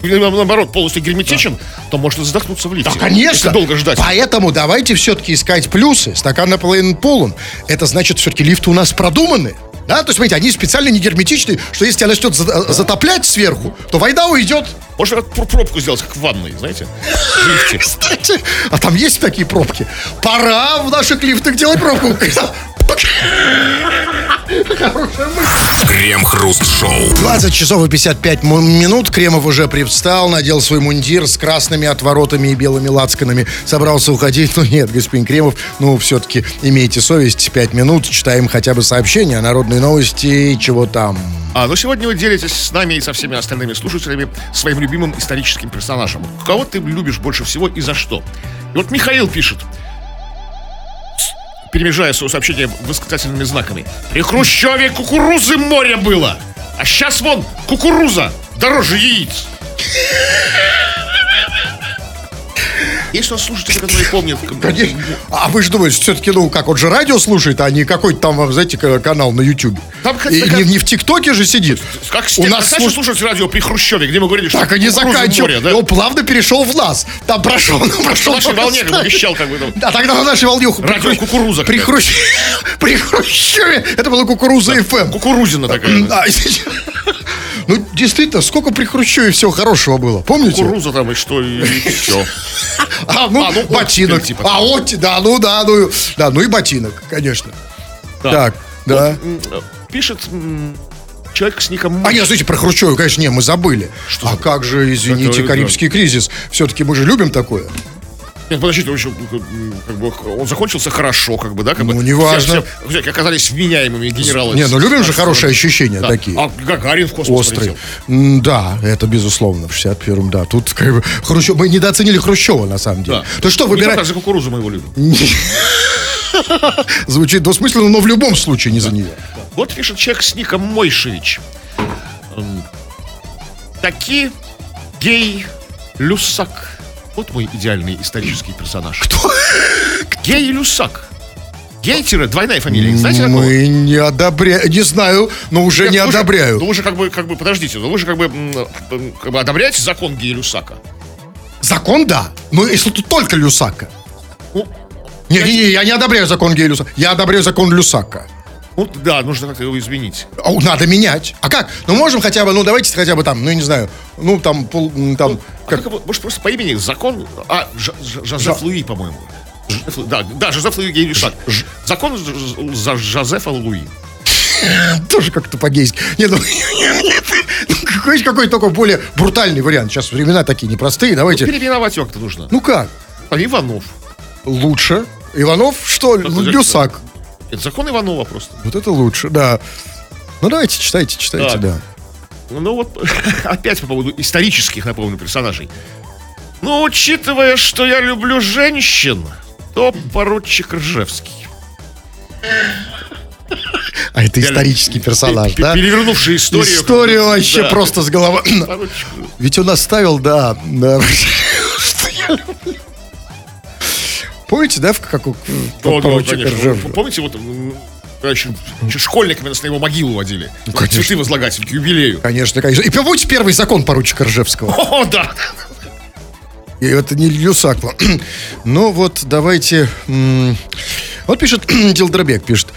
Speaker 1: наоборот, полностью герметичен, то можно задохнуться в лифте.
Speaker 2: Да, конечно.
Speaker 1: Долго ждать.
Speaker 2: Поэтому давайте все-таки искать плюсы. Стакан наполовину полон. Это значит, все-таки лифты у нас продуманы. Да, то есть, смотрите, они специально не герметичны, что если тебя начнет за- затоплять сверху, то вода уйдет.
Speaker 1: Пр- пробку сделать, как в ванной, знаете. [LAUGHS]
Speaker 2: Кстати, а там есть такие пробки? Пора в наших лифтах делать пробку.
Speaker 3: Крем-хруст-шоу.
Speaker 2: 20 часов и 55 м- минут. Кремов уже привстал, надел свой мундир с красными отворотами и белыми лацканами. Собрался уходить. [LAUGHS] Ну нет, господин Кремов, ну все-таки имейте совесть. 5 минут, читаем хотя бы сообщения, народные новости, чего там.
Speaker 1: А, ну сегодня вы делитесь с нами и со всеми остальными слушателями своим любимым историческим персонажем. Кого ты любишь больше всего и за что? И вот Михаил пишет, перемежая свое сообщение восклицательными знаками. При Хрущеве кукурузы море было, а сейчас вон кукуруза дороже яиц. Есть у нас слушатели, которые помнят.
Speaker 2: Конечно. А вы же думаете, все-таки, ну, как, он же радио слушает, а не какой-то там, знаете, канал на Ютубе.
Speaker 1: Там
Speaker 2: И
Speaker 1: как-
Speaker 2: не, не в ТикТоке же сидит.
Speaker 1: Как
Speaker 2: У нас слуш-
Speaker 1: слушать радио при Хрущеве, где мы говорили, что
Speaker 2: Так и не
Speaker 1: кукурузы
Speaker 2: заканчивал.
Speaker 1: море, да?
Speaker 2: И он плавно перешел в нас. Там прошел, ну, прошел.
Speaker 1: На нашей волне вещал как бы там.
Speaker 2: Да, тогда на нашей волне.
Speaker 1: Радио «Кукуруза»
Speaker 2: При. Хрущ- [LAUGHS] при Хрущеве это была кукуруза ФМ.
Speaker 1: Кукурузина такая. да. [LAUGHS]
Speaker 2: Ну, действительно, сколько при Хрущеве всего хорошего было, помните?
Speaker 1: Кукуруза там и что, и, все. [LAUGHS]
Speaker 2: А, ну,
Speaker 1: А, ну,
Speaker 2: ботинок.
Speaker 1: оттепель, типа.
Speaker 2: А, вот, да, ну, да, ну, да, ну и ботинок, конечно. Так, да.
Speaker 1: Пишет человек с ником...
Speaker 2: А нет, слушайте, про Хрущева, конечно, не, мы забыли. А как же, извините,
Speaker 1: Это-
Speaker 2: Карибский кризис? Все-таки мы же любим такое.
Speaker 1: Нет, подождите, он м, как бы, он закончился хорошо, как бы, да? Как
Speaker 2: Ну,
Speaker 1: бы,
Speaker 2: неважно.
Speaker 1: Все, все оказались вменяемыми генералы.
Speaker 2: Не, ну любим же хорошие ощущения
Speaker 1: Да.
Speaker 2: такие.
Speaker 1: А Гагарин в космос
Speaker 2: Острые.
Speaker 1: полетел.
Speaker 2: Да, это безусловно, в 61-м, да. Тут как бы Хрущев, мы недооценили Хрущева, на самом деле.
Speaker 1: Да.
Speaker 2: То что, выбирать...
Speaker 1: только за кукурузу мы его любим. [LAUGHS]
Speaker 2: Звучит двусмысленно, но в любом случае не за нее.
Speaker 1: Вот пишет человек с ником Мойшевич. М, Таки гей Люсак. Вот мой идеальный исторический персонаж. Кто? Гей Люсак. Гей-двойная фамилия. Знаете такого?
Speaker 2: Мы не одобряем, не знаю, но уже
Speaker 1: Нет,
Speaker 2: не
Speaker 1: вы же-
Speaker 2: одобряю.
Speaker 1: Ну вы же как бы, как бы, подождите, ну вы же как бы, как бы одобряете закон гея Люсака?
Speaker 2: Закон, да. Но если тут только Люсака.
Speaker 1: Ну,
Speaker 2: Не, не, не, я не одобряю закон гея Люсака. Я одобряю закон Люсака.
Speaker 1: Ну, да, нужно как-то его изменить.
Speaker 2: А, Надо менять. А как? Ну, можем хотя бы, ну, давайте хотя бы там, ну, я не знаю, ну, там, пол, там,
Speaker 1: А
Speaker 2: как,
Speaker 1: как его- может, просто по имени закон... А, Ж- Ж- Жозеф
Speaker 2: Жа-
Speaker 1: Луи, по-моему. Лу- Да, да, Жозеф Луи гей Люсак. Закон Ж- Ж- за Жозефа Луи. [LAUGHS]
Speaker 2: тоже как-то по-гейски. Нет, ну, [LAUGHS] ну, какой, какой только более брутальный вариант. Сейчас времена такие непростые, давайте.
Speaker 1: Переименовать его как-то нужно.
Speaker 2: Ну как?
Speaker 1: А Иванов.
Speaker 2: Лучше. Иванов, что? Люсак.
Speaker 1: Это закон Иванова просто.
Speaker 2: Вот это лучше, да. Ну, давайте, читайте, читайте,
Speaker 1: Так.
Speaker 2: да.
Speaker 1: Ну вот, [LAUGHS] опять по поводу исторических, напомню, персонажей. Ну, учитывая, что я люблю женщин, то поручик Ржевский.
Speaker 2: А это исторический персонаж,
Speaker 1: Пе-
Speaker 2: да?
Speaker 1: Перевернувший историю.
Speaker 2: Историю [LAUGHS] вообще
Speaker 1: Да.
Speaker 2: просто с головы. Ведь он оставил, да, да, [LAUGHS] что я люблю. Помните, да, в как у поручика
Speaker 1: конечно.
Speaker 2: Ржев?
Speaker 1: Помните, вот когда еще, еще школьниками нас на его могилу водили?
Speaker 2: Ну, конечно.
Speaker 1: Цветы возлагать к юбилею.
Speaker 2: Конечно, конечно. И помните первый закон поручика Ржевского? [LAUGHS]
Speaker 1: О, да.
Speaker 2: И это не Люсак. был. [CLEARS THROAT] Ну вот, давайте... Вот пишет [CLEARS THROAT] Дилдробек, пишет.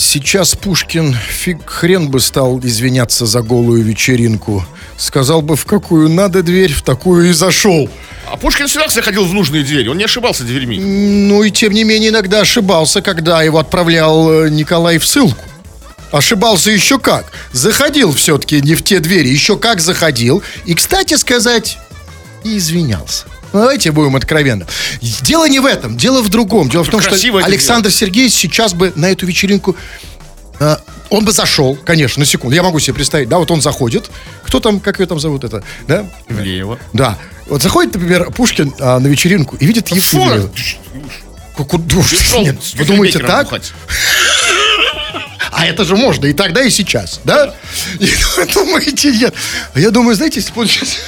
Speaker 2: Сейчас Пушкин фиг хрен бы стал извиняться за голую вечеринку. Сказал бы, в какую надо дверь, в такую и зашел.
Speaker 1: А Пушкин всегда заходил в нужные двери, он не ошибался дверьми.
Speaker 2: Ну и тем не менее иногда ошибался, когда его отправлял э, Николай в ссылку. Ошибался еще как. Заходил все-таки не в те двери, еще как заходил. И, кстати сказать, и извинялся. Ну, Давайте будем откровенны. Дело не в этом, дело в другом. Дело в том, что
Speaker 1: красиво
Speaker 2: Александр Сергеевич сейчас бы на эту вечеринку а, он бы зашел, конечно, на секунду. Я могу себе представить, да, вот он заходит. Кто там, как ее там зовут это, да?
Speaker 1: Ивлеева.
Speaker 2: Да. Вот заходит, например, Пушкин а, на вечеринку и видит ду-
Speaker 1: пришел
Speaker 2: Нет, вы думаете так? [LAUGHS] А это же можно и тогда, и сейчас, да? [LAUGHS] И думаете, нет. А я думаю, знаете, если он сейчас...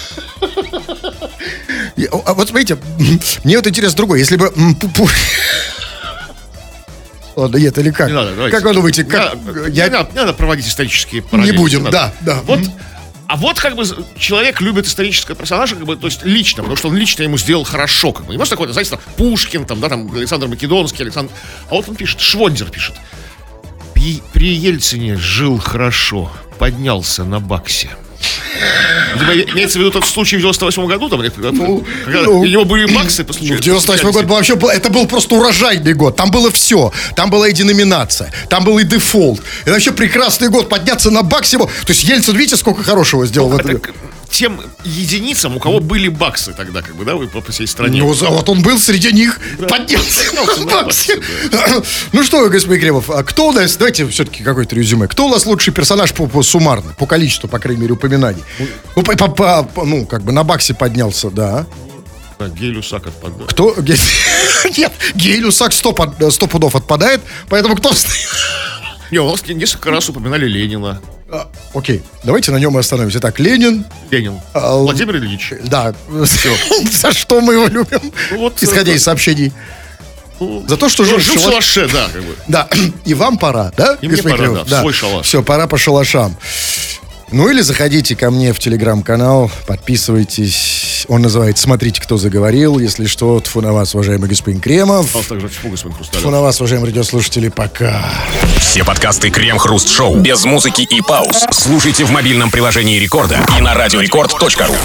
Speaker 2: [LAUGHS] А вот смотрите, [LAUGHS] мне вот интерес другой. Если бы... [LAUGHS] Ладно, нет, или как?
Speaker 1: Не надо, давайте.
Speaker 2: Как вы думаете, как...
Speaker 1: Не,
Speaker 2: я-
Speaker 1: не надо, не надо проводить исторические параллели.
Speaker 2: будем,
Speaker 1: надо.
Speaker 2: да, да.
Speaker 1: Вот, а вот как бы человек любит исторического персонажа, как бы, то есть лично, потому что он лично ему сделал хорошо, как бы. Не может такой, знаете, там, Пушкин, там, да, там, Александр Македонский, Александр... А вот он пишет, Швондер пишет. «При- При Ельцине жил хорошо, поднялся на баксе. Имеется в виду тот случай в 98 году, там, или когда
Speaker 2: ну,
Speaker 1: у него были баксы по
Speaker 2: Ну,
Speaker 1: случаю.
Speaker 2: в 98 год был вообще был, это был просто урожайный год. Там было все. Там была и деноминация, там был и дефолт. Это вообще прекрасный год подняться на максимум. То есть Ельцин, видите, сколько хорошего сделал в
Speaker 1: Это
Speaker 2: этом.
Speaker 1: Тем единицам, у кого были баксы тогда, как бы, да, вы по всей стране.
Speaker 2: Ну, вот он был среди них, поднялся
Speaker 1: Поднялся
Speaker 2: на баксе. [LAUGHS] Ну что, господин Кремов, а кто у нас, давайте все-таки какой-то резюме, кто у нас лучший персонаж по, по суммарно, по количеству, по крайней мере, упоминаний? Ну, по- по- ну, как бы на баксе поднялся, да.
Speaker 1: Да, отпадает.
Speaker 2: Кто? [LAUGHS] Нет, Сак сто, под- сто пудов отпадает, поэтому кто...
Speaker 1: Не, у нас несколько раз упоминали Ленина.
Speaker 2: А, Окей, давайте на нем и остановимся. Итак, Ленин,
Speaker 1: Ленин.
Speaker 2: А,
Speaker 1: Владимир Ильич.
Speaker 2: да, [LAUGHS] за что мы его любим,
Speaker 1: Ну вот,
Speaker 2: исходя
Speaker 1: э,
Speaker 2: из сообщений.
Speaker 1: Ну,
Speaker 2: За то, что жил
Speaker 1: жил
Speaker 2: в
Speaker 1: в
Speaker 2: шалаш-
Speaker 1: шалаше, да, как бы.
Speaker 2: Да, [CLEARS THROAT] и вам пора, да?
Speaker 1: И мне пора, да, свой шалаш.
Speaker 2: Все, пора по шалашам. Ну или заходите ко мне в телеграм-канал, подписывайтесь. Он называется «Смотрите, кто заговорил». Если что, тфу на вас, уважаемый господин Кремов.
Speaker 1: А также тьфу, господин
Speaker 2: Тфу
Speaker 1: Хрусталев.
Speaker 2: на вас, уважаемые радиослушатели, пока.
Speaker 3: Все подкасты Крем-Хруст Шоу без музыки и пауз слушайте в мобильном приложении Рекорда и на радиорекорд.ру.